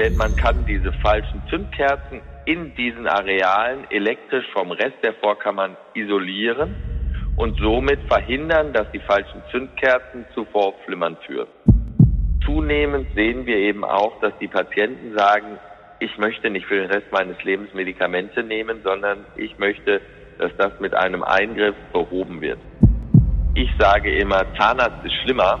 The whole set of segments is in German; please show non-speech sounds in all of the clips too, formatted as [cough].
denn man kann diese falschen Zündkerzen in diesen Arealen elektrisch vom Rest der Vorkammern isolieren und somit verhindern, dass die falschen Zündkerzen zu Vorflimmern führen. Zunehmend sehen wir eben auch, dass die Patienten sagen, ich möchte nicht für den Rest meines Lebens Medikamente nehmen, sondern ich möchte, dass das mit einem Eingriff behoben wird. Ich sage immer, Zahnarzt ist schlimmer.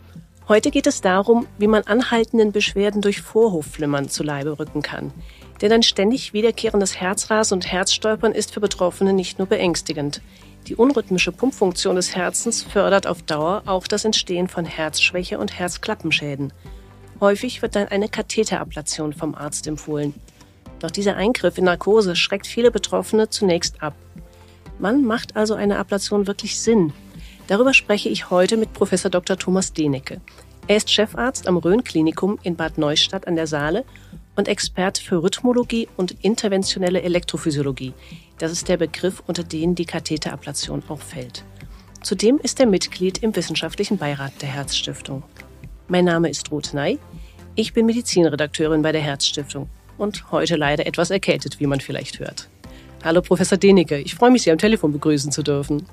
Heute geht es darum, wie man anhaltenden Beschwerden durch Vorhofflimmern zu Leibe rücken kann. Denn ein ständig wiederkehrendes Herzrasen und Herzstolpern ist für Betroffene nicht nur beängstigend. Die unrhythmische Pumpfunktion des Herzens fördert auf Dauer auch das Entstehen von Herzschwäche und Herzklappenschäden. Häufig wird dann eine Katheterablation vom Arzt empfohlen. Doch dieser Eingriff in Narkose schreckt viele Betroffene zunächst ab. Wann macht also eine Ablation wirklich Sinn? Darüber spreche ich heute mit Professor Dr. Thomas Denecke. Er ist Chefarzt am Rhön-Klinikum in Bad Neustadt an der Saale und Experte für Rhythmologie und interventionelle Elektrophysiologie. Das ist der Begriff, unter den die Katheterablation auch fällt. Zudem ist er Mitglied im wissenschaftlichen Beirat der Herzstiftung. Mein Name ist Ruth Ney. Ich bin Medizinredakteurin bei der Herzstiftung und heute leider etwas erkältet, wie man vielleicht hört. Hallo Professor Denecke, ich freue mich, Sie am Telefon begrüßen zu dürfen.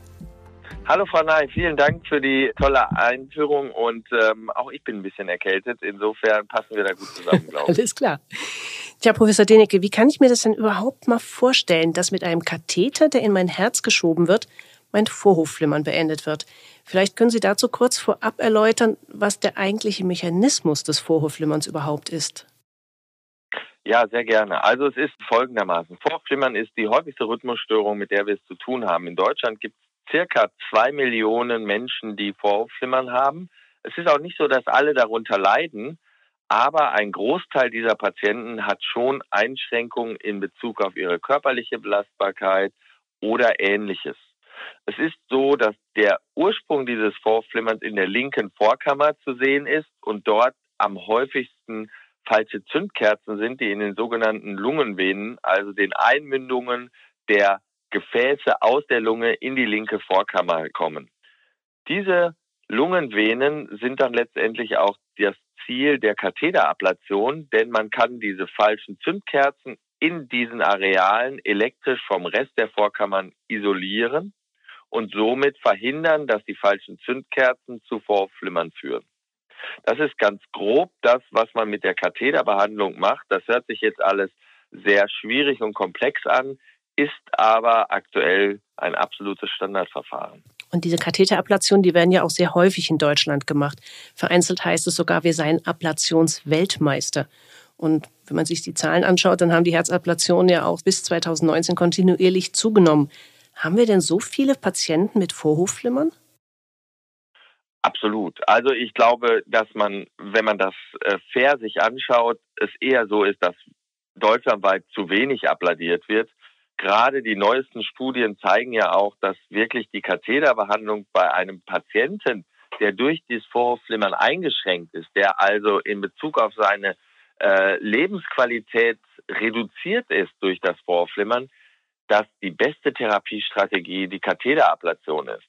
Hallo Frau Ney, vielen Dank für die tolle Einführung und ähm, auch ich bin ein bisschen erkältet. Insofern passen wir da gut zusammen, [laughs] glaube ich. Alles klar. Tja, Professor Denecke, wie kann ich mir das denn überhaupt mal vorstellen, dass mit einem Katheter, der in mein Herz geschoben wird, mein Vorhofflimmern beendet wird? Vielleicht können Sie dazu kurz vorab erläutern, was der eigentliche Mechanismus des Vorhofflimmerns überhaupt ist. Ja, sehr gerne. Also es ist folgendermaßen. Vorhofflimmern ist die häufigste Rhythmusstörung, mit der wir es zu tun haben. In Deutschland gibt es circa zwei Millionen Menschen, die Vorhofflimmern haben. Es ist auch nicht so, dass alle darunter leiden, aber ein Großteil dieser Patienten hat schon Einschränkungen in Bezug auf ihre körperliche Belastbarkeit oder ähnliches. Es ist so, dass der Ursprung dieses Vorflimmerns in der linken Vorkammer zu sehen ist und dort am häufigsten falsche Zündkerzen sind, die in den sogenannten Lungenvenen, also den Einmündungen der Gefäße aus der Lunge in die linke Vorkammer kommen. Diese Lungenvenen sind dann letztendlich auch das Ziel der Katheterablation, denn man kann diese falschen Zündkerzen in diesen Arealen elektrisch vom Rest der Vorkammern isolieren und somit verhindern, dass die falschen Zündkerzen zu Vorflimmern führen. Das ist ganz grob das, was man mit der Katheterbehandlung macht. Das hört sich jetzt alles sehr schwierig und komplex an ist aber aktuell ein absolutes Standardverfahren. Und diese Katheterablationen, die werden ja auch sehr häufig in Deutschland gemacht. Vereinzelt heißt es sogar, wir seien Ablationsweltmeister. Und wenn man sich die Zahlen anschaut, dann haben die Herzablationen ja auch bis 2019 kontinuierlich zugenommen. Haben wir denn so viele Patienten mit Vorhofflimmern? Absolut. Also ich glaube, dass man, wenn man das äh, fair sich anschaut, es eher so ist, dass deutschlandweit zu wenig abladiert wird gerade die neuesten Studien zeigen ja auch, dass wirklich die Katheterbehandlung bei einem Patienten, der durch dieses Vorhofflimmern eingeschränkt ist, der also in Bezug auf seine äh, Lebensqualität reduziert ist durch das Vorhofflimmern, dass die beste Therapiestrategie die Katheterablation ist.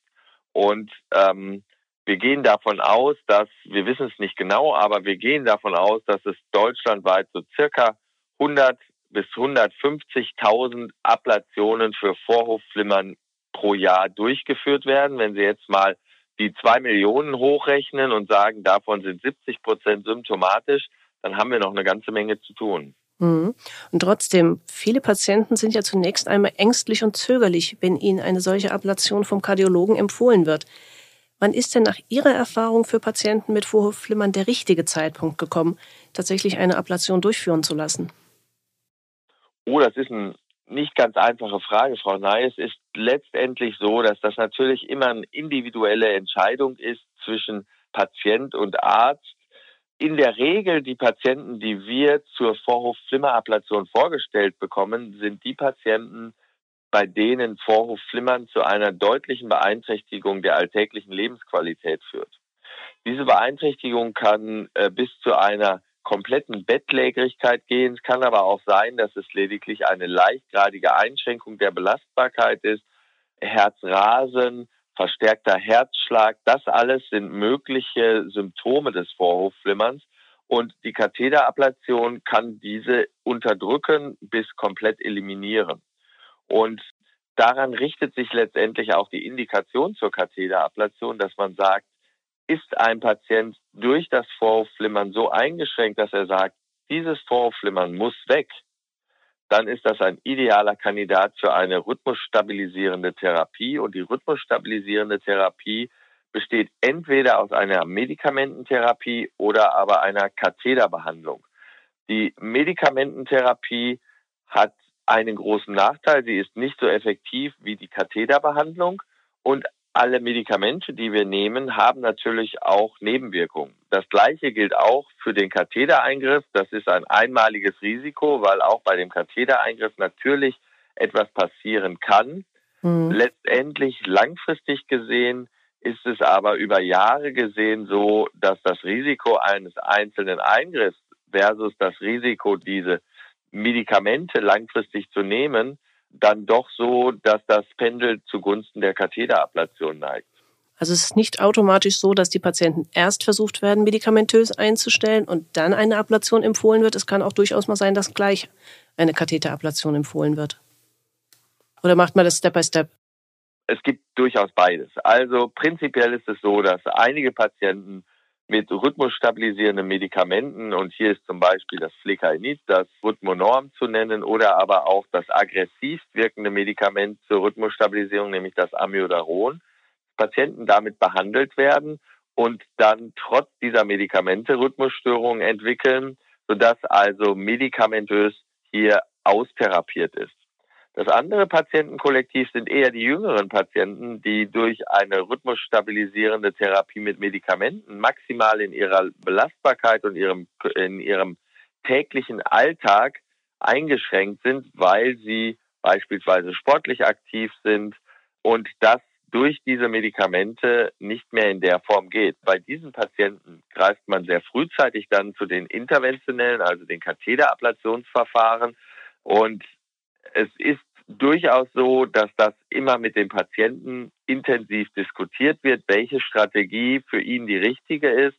Und ähm, wir gehen davon aus, dass, wir wissen es nicht genau, aber wir gehen davon aus, dass es deutschlandweit so circa 100 bis 150.000 Ablationen für Vorhofflimmern pro Jahr durchgeführt werden. Wenn Sie jetzt mal die zwei Millionen hochrechnen und sagen, davon sind 70 Prozent symptomatisch, dann haben wir noch eine ganze Menge zu tun. Mhm. Und trotzdem, viele Patienten sind ja zunächst einmal ängstlich und zögerlich, wenn ihnen eine solche Ablation vom Kardiologen empfohlen wird. Wann ist denn nach Ihrer Erfahrung für Patienten mit Vorhofflimmern der richtige Zeitpunkt gekommen, tatsächlich eine Ablation durchführen zu lassen? Oh, das ist eine nicht ganz einfache Frage, Frau Ney. Es ist letztendlich so, dass das natürlich immer eine individuelle Entscheidung ist zwischen Patient und Arzt. in der Regel die Patienten, die wir zur Vorhofflimmerablation vorgestellt bekommen, sind die Patienten, bei denen Vorhofflimmern zu einer deutlichen Beeinträchtigung der alltäglichen Lebensqualität führt. Diese Beeinträchtigung kann äh, bis zu einer kompletten Bettlägerigkeit gehen. Es kann aber auch sein, dass es lediglich eine leichtgradige Einschränkung der Belastbarkeit ist. Herzrasen, verstärkter Herzschlag, das alles sind mögliche Symptome des Vorhofflimmerns. Und die Katheterablation kann diese unterdrücken bis komplett eliminieren. Und daran richtet sich letztendlich auch die Indikation zur Katheterablation, dass man sagt, ist ein Patient durch das Vorhofflimmern so eingeschränkt, dass er sagt, dieses Vorhofflimmern muss weg, dann ist das ein idealer Kandidat für eine rhythmusstabilisierende Therapie. Und die rhythmusstabilisierende Therapie besteht entweder aus einer Medikamententherapie oder aber einer Katheterbehandlung. Die Medikamententherapie hat einen großen Nachteil. Sie ist nicht so effektiv wie die Katheterbehandlung und alle Medikamente, die wir nehmen, haben natürlich auch Nebenwirkungen. Das Gleiche gilt auch für den Kathetereingriff. Das ist ein einmaliges Risiko, weil auch bei dem Kathetereingriff natürlich etwas passieren kann. Mhm. Letztendlich langfristig gesehen ist es aber über Jahre gesehen so, dass das Risiko eines einzelnen Eingriffs versus das Risiko, diese Medikamente langfristig zu nehmen, dann doch so, dass das Pendel zugunsten der Katheterablation neigt. Also es ist nicht automatisch so, dass die Patienten erst versucht werden, medikamentös einzustellen und dann eine Ablation empfohlen wird. Es kann auch durchaus mal sein, dass gleich eine Katheterablation empfohlen wird. Oder macht man das Step by Step? Es gibt durchaus beides. Also prinzipiell ist es so, dass einige Patienten mit rhythmusstabilisierenden Medikamenten und hier ist zum Beispiel das Flecainid, das Rhythmonorm zu nennen oder aber auch das aggressiv wirkende Medikament zur Rhythmusstabilisierung, nämlich das Amiodaron. Patienten damit behandelt werden und dann trotz dieser Medikamente Rhythmusstörungen entwickeln, sodass also medikamentös hier austherapiert ist. Das andere Patientenkollektiv sind eher die jüngeren Patienten, die durch eine rhythmusstabilisierende Therapie mit Medikamenten maximal in ihrer Belastbarkeit und ihrem, in ihrem täglichen Alltag eingeschränkt sind, weil sie beispielsweise sportlich aktiv sind und das durch diese Medikamente nicht mehr in der Form geht. Bei diesen Patienten greift man sehr frühzeitig dann zu den interventionellen, also den Katheterablationsverfahren und es ist durchaus so, dass das immer mit dem Patienten intensiv diskutiert wird, welche Strategie für ihn die richtige ist.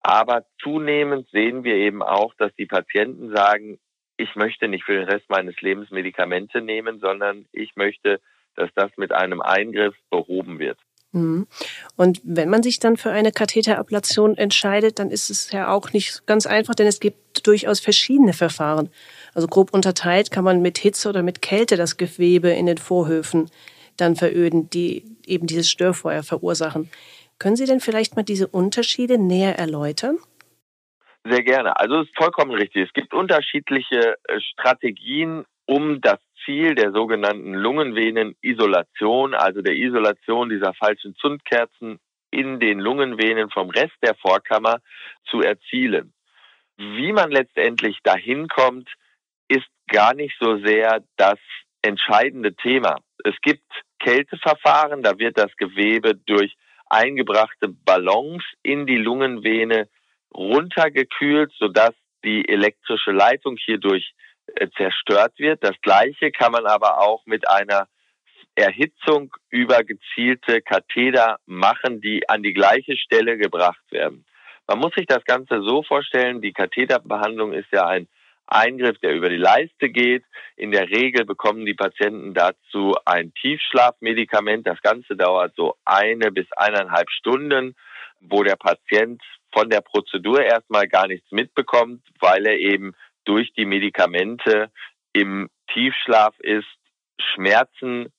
Aber zunehmend sehen wir eben auch, dass die Patienten sagen, ich möchte nicht für den Rest meines Lebens Medikamente nehmen, sondern ich möchte, dass das mit einem Eingriff behoben wird. Mhm. Und wenn man sich dann für eine Katheterablation entscheidet, dann ist es ja auch nicht ganz einfach, denn es gibt durchaus verschiedene Verfahren. Also grob unterteilt kann man mit Hitze oder mit Kälte das Gewebe in den Vorhöfen dann veröden, die eben dieses Störfeuer verursachen. Können Sie denn vielleicht mal diese Unterschiede näher erläutern? Sehr gerne. Also es ist vollkommen richtig. Es gibt unterschiedliche äh, Strategien, um das Ziel der sogenannten Lungenvenenisolation, also der Isolation dieser falschen Zündkerzen in den Lungenvenen vom Rest der Vorkammer zu erzielen. Wie man letztendlich dahin kommt, gar nicht so sehr das entscheidende Thema. Es gibt Kälteverfahren, da wird das Gewebe durch eingebrachte Ballons in die Lungenvene runtergekühlt, sodass die elektrische Leitung hierdurch äh, zerstört wird. Das Gleiche kann man aber auch mit einer Erhitzung über gezielte Katheter machen, die an die gleiche Stelle gebracht werden. Man muss sich das Ganze so vorstellen, die Katheterbehandlung ist ja ein Eingriff, der über die Leiste geht. In der Regel bekommen die Patienten dazu ein Tiefschlafmedikament. Das Ganze dauert so eine bis eineinhalb Stunden, wo der Patient von der Prozedur erstmal gar nichts mitbekommt, weil er eben durch die Medikamente im Tiefschlaf ist. Schmerzen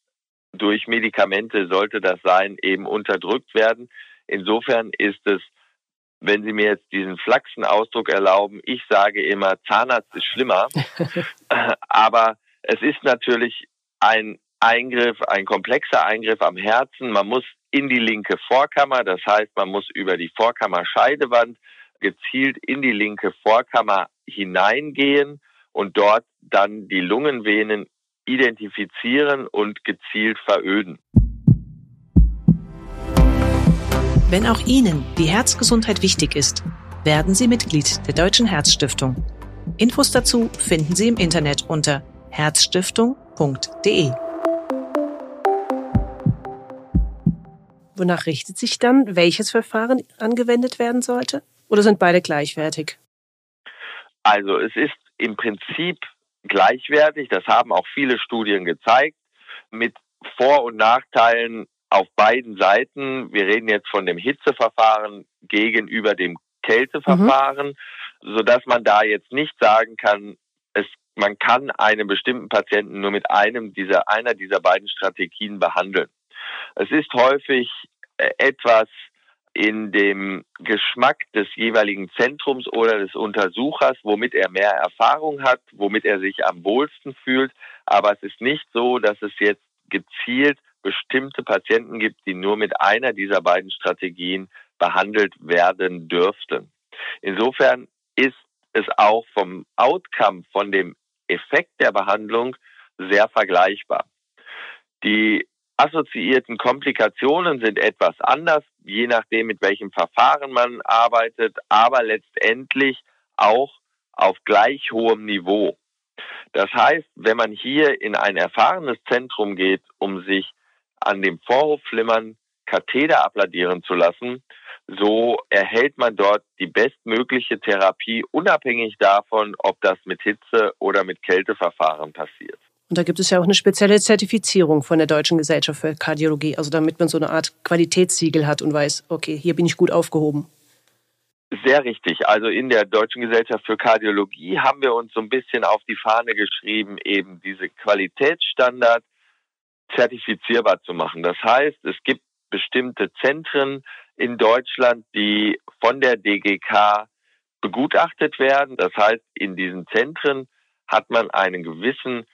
durch Medikamente sollte das sein, eben unterdrückt werden. Insofern ist es, wenn Sie mir jetzt diesen flachsen Ausdruck erlauben, ich sage immer, Zahnarzt ist schlimmer. [laughs] Aber es ist natürlich ein Eingriff, ein komplexer Eingriff am Herzen. Man muss in die linke Vorkammer, das heißt, man muss über die Vorkammerscheidewand gezielt in die linke Vorkammer hineingehen und dort dann die Lungenvenen identifizieren und gezielt veröden. Wenn auch Ihnen die Herzgesundheit wichtig ist, werden Sie Mitglied der Deutschen Herzstiftung. Infos dazu finden Sie im Internet unter herzstiftung.de. Wonach richtet sich dann, welches Verfahren angewendet werden sollte? Oder sind beide gleichwertig? Also es ist im Prinzip gleichwertig. Das haben auch viele Studien gezeigt. Mit Vor- und Nachteilen auf beiden Seiten. Wir reden jetzt von dem Hitzeverfahren gegenüber dem Kälteverfahren, mhm. so dass man da jetzt nicht sagen kann, es, man kann einen bestimmten Patienten nur mit einem dieser, einer dieser beiden Strategien behandeln. Es ist häufig äh, etwas in dem Geschmack des jeweiligen Zentrums oder des Untersuchers, womit er mehr Erfahrung hat, womit er sich am wohlsten fühlt. Aber es ist nicht so, dass es jetzt gezielt bestimmte Patienten gibt, die nur mit einer dieser beiden Strategien behandelt werden dürften. Insofern ist es auch vom Outcome, von dem Effekt der Behandlung sehr vergleichbar. Die assoziierten Komplikationen sind etwas anders, je nachdem, mit welchem Verfahren man arbeitet, aber letztendlich auch auf gleich hohem Niveau. Das heißt, wenn man hier in ein erfahrenes Zentrum geht, um sich an dem Vorhofflimmern Katheter abladieren zu lassen, so erhält man dort die bestmögliche Therapie, unabhängig davon, ob das mit Hitze oder mit Kälteverfahren passiert. Und da gibt es ja auch eine spezielle Zertifizierung von der Deutschen Gesellschaft für Kardiologie, also damit man so eine Art Qualitätssiegel hat und weiß, okay, hier bin ich gut aufgehoben. Sehr richtig. Also in der Deutschen Gesellschaft für Kardiologie haben wir uns so ein bisschen auf die Fahne geschrieben, eben diese Qualitätsstandards zertifizierbar zu machen. Das heißt, es gibt bestimmte Zentren in Deutschland, die von der DGK begutachtet werden. Das heißt, in diesen Zentren hat man einen gewissen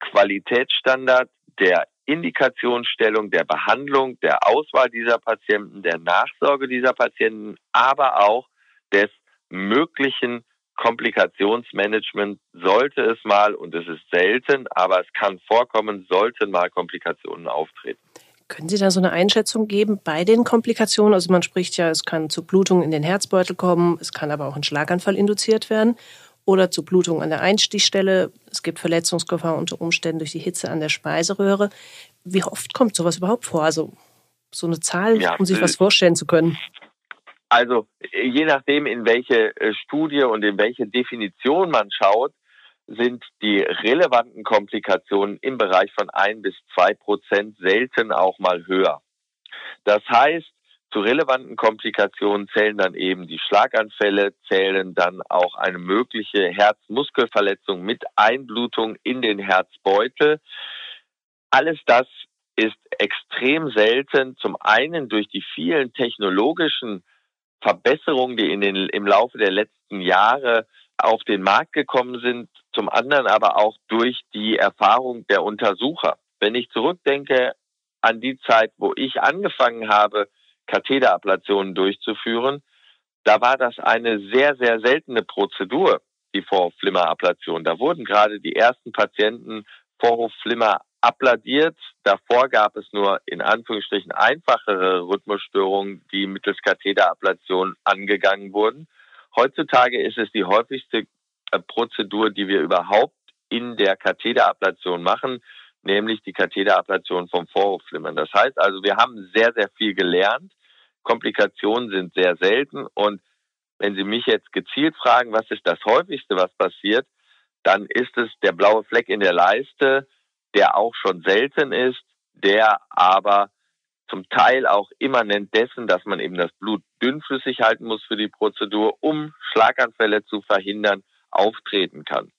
Qualitätsstandard der Indikationsstellung, der Behandlung, der Auswahl dieser Patienten, der Nachsorge dieser Patienten, aber auch des möglichen Komplikationsmanagement sollte es mal, und es ist selten, aber es kann vorkommen, sollten mal Komplikationen auftreten. Können Sie da so eine Einschätzung geben bei den Komplikationen? Also man spricht ja, es kann zu Blutungen in den Herzbeutel kommen, es kann aber auch ein Schlaganfall induziert werden oder zu Blutungen an der Einstichstelle. Es gibt Verletzungsgefahr unter Umständen durch die Hitze an der Speiseröhre. Wie oft kommt sowas überhaupt vor? Also so eine Zahl, ja, um sich was vorstellen zu können. Also je nachdem, in welche äh, Studie und in welche Definition man schaut, sind die relevanten Komplikationen im Bereich von ein bis zwei Prozent selten auch mal höher. Das heißt, zu relevanten Komplikationen zählen dann eben die Schlaganfälle, zählen dann auch eine mögliche Herzmuskelverletzung mit Einblutung in den Herzbeutel. Alles das ist extrem selten, zum einen durch die vielen technologischen Verbesserungen, die in den, im Laufe der letzten Jahre auf den Markt gekommen sind, zum anderen aber auch durch die Erfahrung der Untersucher. Wenn ich zurückdenke an die Zeit, wo ich angefangen habe, Katheterablationen durchzuführen, da war das eine sehr, sehr seltene Prozedur, die Vorhofflimmerablation. Da wurden gerade die ersten Patienten Vorhofflimmer abladiert. Davor gab es nur in Anführungsstrichen einfachere Rhythmusstörungen, die mittels Katheterablation angegangen wurden. Heutzutage ist es die häufigste äh, Prozedur, die wir überhaupt in der Katheterablation machen, nämlich die Katheterablation vom Vorhofflimmern. Das heißt also, wir haben sehr, sehr viel gelernt. Komplikationen sind sehr selten und wenn Sie mich jetzt gezielt fragen, was ist das häufigste, was passiert, dann ist es der blaue Fleck in der Leiste, der auch schon selten ist, der aber zum Teil auch immanent dessen, dass man eben das Blut dünnflüssig halten muss für die Prozedur, um Schlaganfälle zu verhindern, auftreten kann.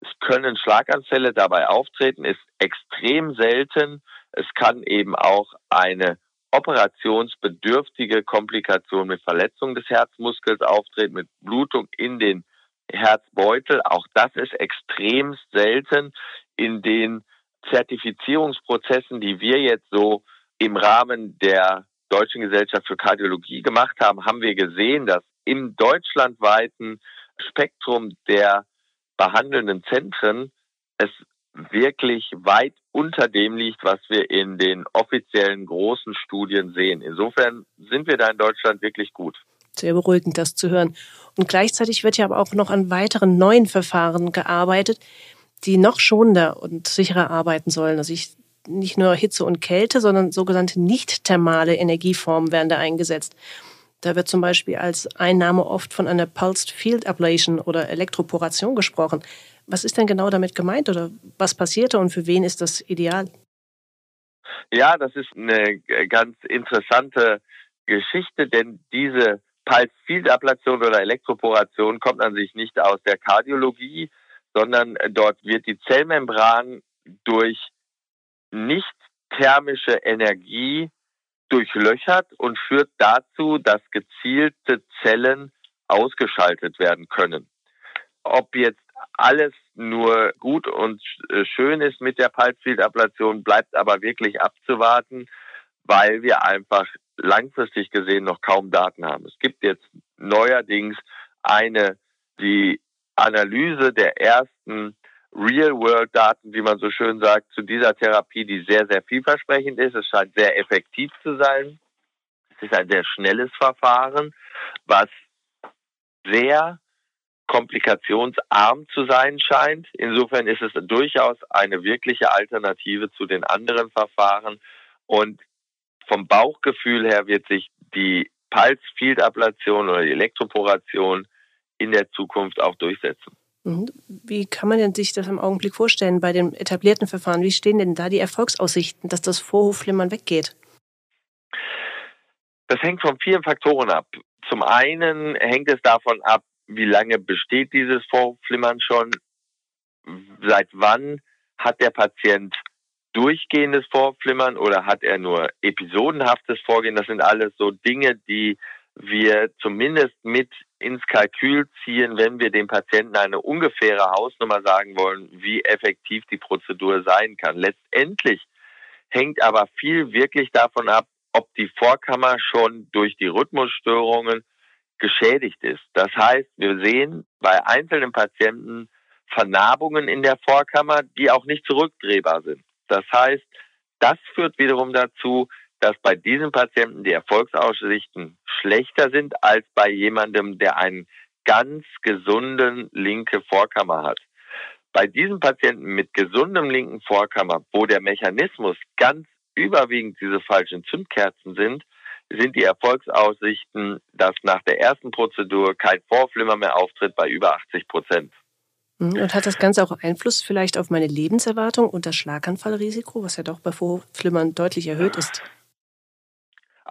Es können Schlaganfälle dabei auftreten, ist extrem selten. Es kann eben auch eine operationsbedürftige Komplikation mit Verletzung des Herzmuskels auftreten, mit Blutung in den Herzbeutel. Auch das ist extrem selten in den Zertifizierungsprozessen, die wir jetzt so im Rahmen der Deutschen Gesellschaft für Kardiologie gemacht haben, haben wir gesehen, dass im deutschlandweiten Spektrum der behandelnden Zentren es wirklich weit unter dem liegt, was wir in den offiziellen großen Studien sehen. Insofern sind wir da in Deutschland wirklich gut. Sehr beruhigend, das zu hören. Und gleichzeitig wird ja aber auch noch an weiteren neuen Verfahren gearbeitet, die noch schonender und sicherer arbeiten sollen. Also ich, nicht nur Hitze und Kälte, sondern sogenannte nicht thermale Energieformen werden da eingesetzt. Da wird zum Beispiel als Einnahme oft von einer Pulsed Field Ablation oder Elektroporation gesprochen. Was ist denn genau damit gemeint oder was passierte und für wen ist das ideal? Ja, das ist eine ganz interessante Geschichte, denn diese Pulse Field Ablation oder Elektroporation kommt an sich nicht aus der Kardiologie, sondern dort wird die Zellmembran durch nicht thermische Energie durchlöchert und führt dazu, dass gezielte Zellen ausgeschaltet werden können. Ob jetzt alles nur gut und äh, schön ist mit der Pulse-Field-Ablation, bleibt aber wirklich abzuwarten, weil wir einfach langfristig gesehen noch kaum Daten haben. Es gibt jetzt neuerdings eine, die Analyse der ersten Real-World-Daten, wie man so schön sagt, zu dieser Therapie, die sehr, sehr vielversprechend ist. Es scheint sehr effektiv zu sein. Es ist ein sehr schnelles Verfahren, was sehr komplikationsarm zu sein scheint. Insofern ist es durchaus eine wirkliche Alternative zu den anderen Verfahren. Und vom Bauchgefühl her wird sich die Pulse-Field-Ablation oder die Elektroporation in der Zukunft auch durchsetzen. Mhm. Wie kann man denn sich das im Augenblick vorstellen bei den etablierten Verfahren? Wie stehen denn da die Erfolgsaussichten, dass das Vorhofflimmern weggeht? Das hängt von vielen Faktoren ab. Zum einen hängt es davon ab, wie lange besteht dieses Vorhofflimmern schon? Seit wann hat der Patient durchgehendes Vorflimmern oder hat er nur episodenhaftes Vorgehen? Das sind alles so Dinge, die wir zumindest mit ins Kalkül ziehen, wenn wir dem Patienten eine ungefähre Hausnummer sagen wollen, wie effektiv die Prozedur sein kann. Letztendlich hängt aber viel wirklich davon ab, ob die Vorkammer schon durch die Rhythmusstörungen geschädigt ist. Das heißt, wir sehen bei einzelnen Patienten Vernarbungen in der Vorkammer, die auch nicht zurückdrehbar sind. Das heißt, das führt wiederum dazu, dass bei diesen Patienten die Erfolgsaussichten schlechter sind als bei jemandem, der einen ganz gesunden linke Vorkammer hat. Bei diesen Patienten mit gesundem linken Vorkammer, wo der Mechanismus ganz überwiegend diese falschen Zündkerzen sind, sind die Erfolgsaussichten, dass nach der ersten Prozedur kein Vorflimmer mehr auftritt, bei über 80 Prozent. Mhm. Und hat das Ganze auch Einfluss vielleicht auf meine Lebenserwartung und das Schlaganfallrisiko, was ja doch bei Vorflimmern deutlich erhöht ist?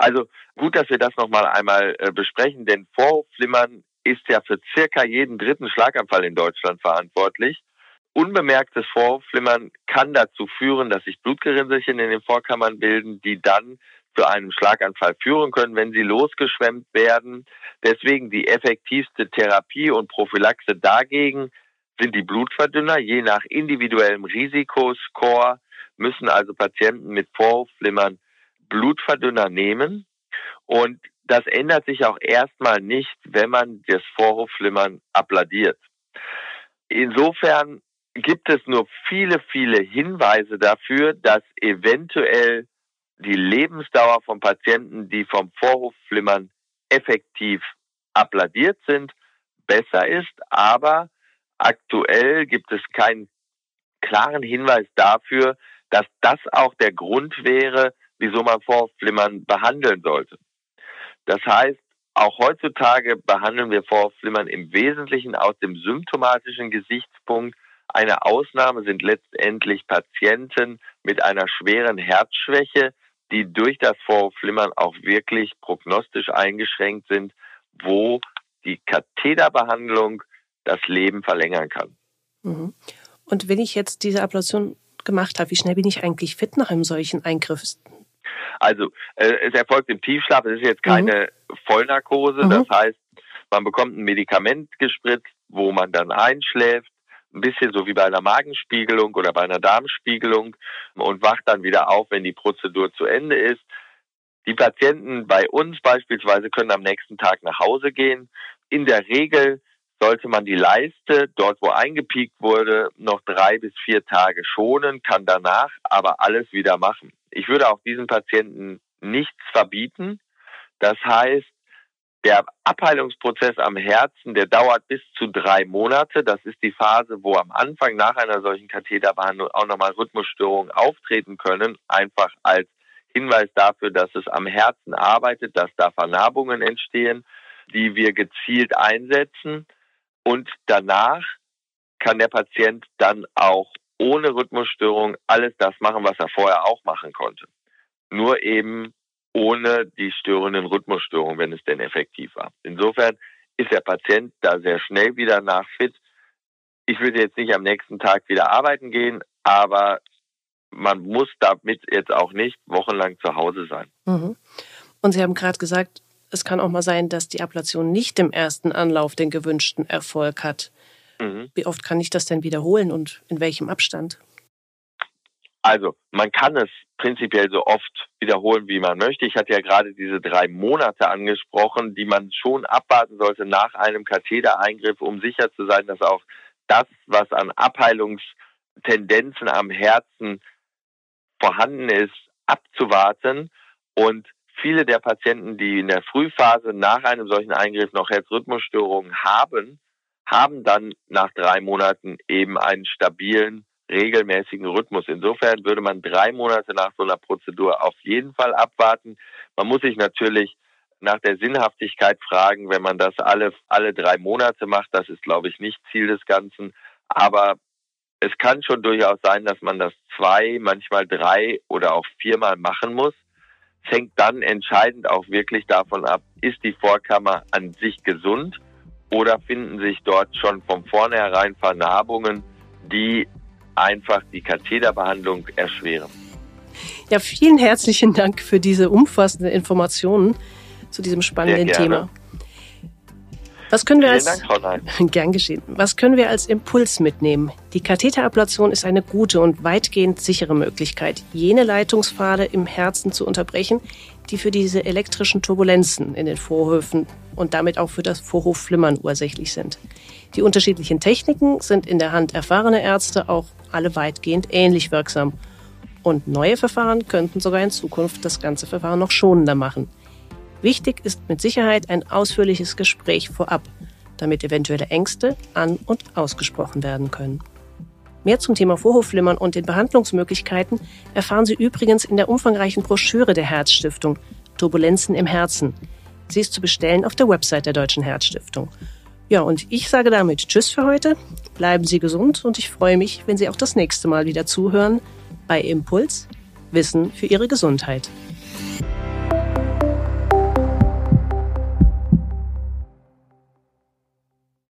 Also gut, dass wir das nochmal einmal äh, besprechen, denn Vorflimmern ist ja für circa jeden dritten Schlaganfall in Deutschland verantwortlich. Unbemerktes Vorflimmern kann dazu führen, dass sich Blutgerinnselchen in den Vorkammern bilden, die dann zu einem Schlaganfall führen können, wenn sie losgeschwemmt werden. Deswegen die effektivste Therapie und Prophylaxe dagegen sind die Blutverdünner. Je nach individuellem Risikoscore müssen also Patienten mit Vorhofflimmern Blutverdünner nehmen. Und das ändert sich auch erstmal nicht, wenn man das Vorhofflimmern abladiert. Insofern gibt es nur viele, viele Hinweise dafür, dass eventuell die Lebensdauer von Patienten, die vom Vorhofflimmern effektiv abladiert sind, besser ist. Aber aktuell gibt es keinen klaren Hinweis dafür, dass das auch der Grund wäre, wieso man Vorflimmern behandeln sollte. Das heißt, auch heutzutage behandeln wir Vorflimmern im Wesentlichen aus dem symptomatischen Gesichtspunkt. Eine Ausnahme sind letztendlich Patienten mit einer schweren Herzschwäche, die durch das Vorflimmern auch wirklich prognostisch eingeschränkt sind, wo die Katheterbehandlung das Leben verlängern kann. Mhm. Und wenn ich jetzt diese Ablation gemacht habe, wie schnell bin ich eigentlich fit nach einem solchen Eingriff? Also äh, es erfolgt im Tiefschlaf, es ist jetzt keine mhm. Vollnarkose, mhm. das heißt, man bekommt ein Medikament gespritzt, wo man dann einschläft, ein bisschen so wie bei einer Magenspiegelung oder bei einer Darmspiegelung und wacht dann wieder auf, wenn die Prozedur zu Ende ist. Die Patienten bei uns beispielsweise können am nächsten Tag nach Hause gehen. In der Regel sollte man die Leiste dort, wo eingepiekt wurde, noch drei bis vier Tage schonen, kann danach aber alles wieder machen. Ich würde auch diesen Patienten nichts verbieten. Das heißt, der Abheilungsprozess am Herzen, der dauert bis zu drei Monate. Das ist die Phase, wo am Anfang nach einer solchen Katheterbehandlung auch nochmal Rhythmusstörungen auftreten können, einfach als Hinweis dafür, dass es am Herzen arbeitet, dass da Vernarbungen entstehen, die wir gezielt einsetzen. Und danach kann der Patient dann auch ohne Rhythmusstörung alles das machen, was er vorher auch machen konnte. Nur eben ohne die störenden Rhythmusstörungen, wenn es denn effektiv war. Insofern ist der Patient da sehr schnell wieder nach fit. Ich würde jetzt nicht am nächsten Tag wieder arbeiten gehen, aber man muss damit jetzt auch nicht wochenlang zu Hause sein. Mhm. Und Sie haben gerade gesagt, es kann auch mal sein, dass die Ablation nicht im ersten Anlauf den gewünschten Erfolg hat. Mhm. Wie oft kann ich das denn wiederholen und in welchem Abstand? Also man kann es prinzipiell so oft wiederholen, wie man möchte. Ich hatte ja gerade diese drei Monate angesprochen, die man schon abwarten sollte nach einem Kathetereingriff, um sicher zu sein, dass auch das, was an Abheilungstendenzen am Herzen vorhanden ist, abzuwarten. Und viele der Patienten, die in der Frühphase nach einem solchen Eingriff noch Herzrhythmusstörungen haben, haben dann nach drei Monaten eben einen stabilen regelmäßigen Rhythmus. Insofern würde man drei Monate nach so einer Prozedur auf jeden Fall abwarten. Man muss sich natürlich nach der Sinnhaftigkeit fragen, wenn man das alle, alle drei Monate macht. Das ist, glaube ich, nicht Ziel des Ganzen. Aber es kann schon durchaus sein, dass man das zwei, manchmal drei oder auch viermal machen muss. Es hängt dann entscheidend auch wirklich davon ab, ist die Vorkammer an sich gesund oder finden sich dort schon von vornherein Vernarbungen, die einfach die Katheterbehandlung erschweren. Ja, vielen herzlichen Dank für diese umfassenden Informationen zu diesem spannenden Thema. Was können wir als Dank, [laughs] gern geschehen. Was können wir als Impuls mitnehmen? Die Katheterablation ist eine gute und weitgehend sichere Möglichkeit, jene Leitungspfade im Herzen zu unterbrechen, die für diese elektrischen Turbulenzen in den Vorhöfen und damit auch für das Vorhofflimmern ursächlich sind. Die unterschiedlichen Techniken sind in der Hand erfahrener Ärzte auch alle weitgehend ähnlich wirksam. Und neue Verfahren könnten sogar in Zukunft das ganze Verfahren noch schonender machen. Wichtig ist mit Sicherheit ein ausführliches Gespräch vorab, damit eventuelle Ängste an- und ausgesprochen werden können. Mehr zum Thema Vorhofflimmern und den Behandlungsmöglichkeiten erfahren Sie übrigens in der umfangreichen Broschüre der Herzstiftung Turbulenzen im Herzen. Sie ist zu bestellen auf der Website der Deutschen Herzstiftung. Ja, und ich sage damit Tschüss für heute. Bleiben Sie gesund und ich freue mich, wenn Sie auch das nächste Mal wieder zuhören bei Impuls Wissen für Ihre Gesundheit.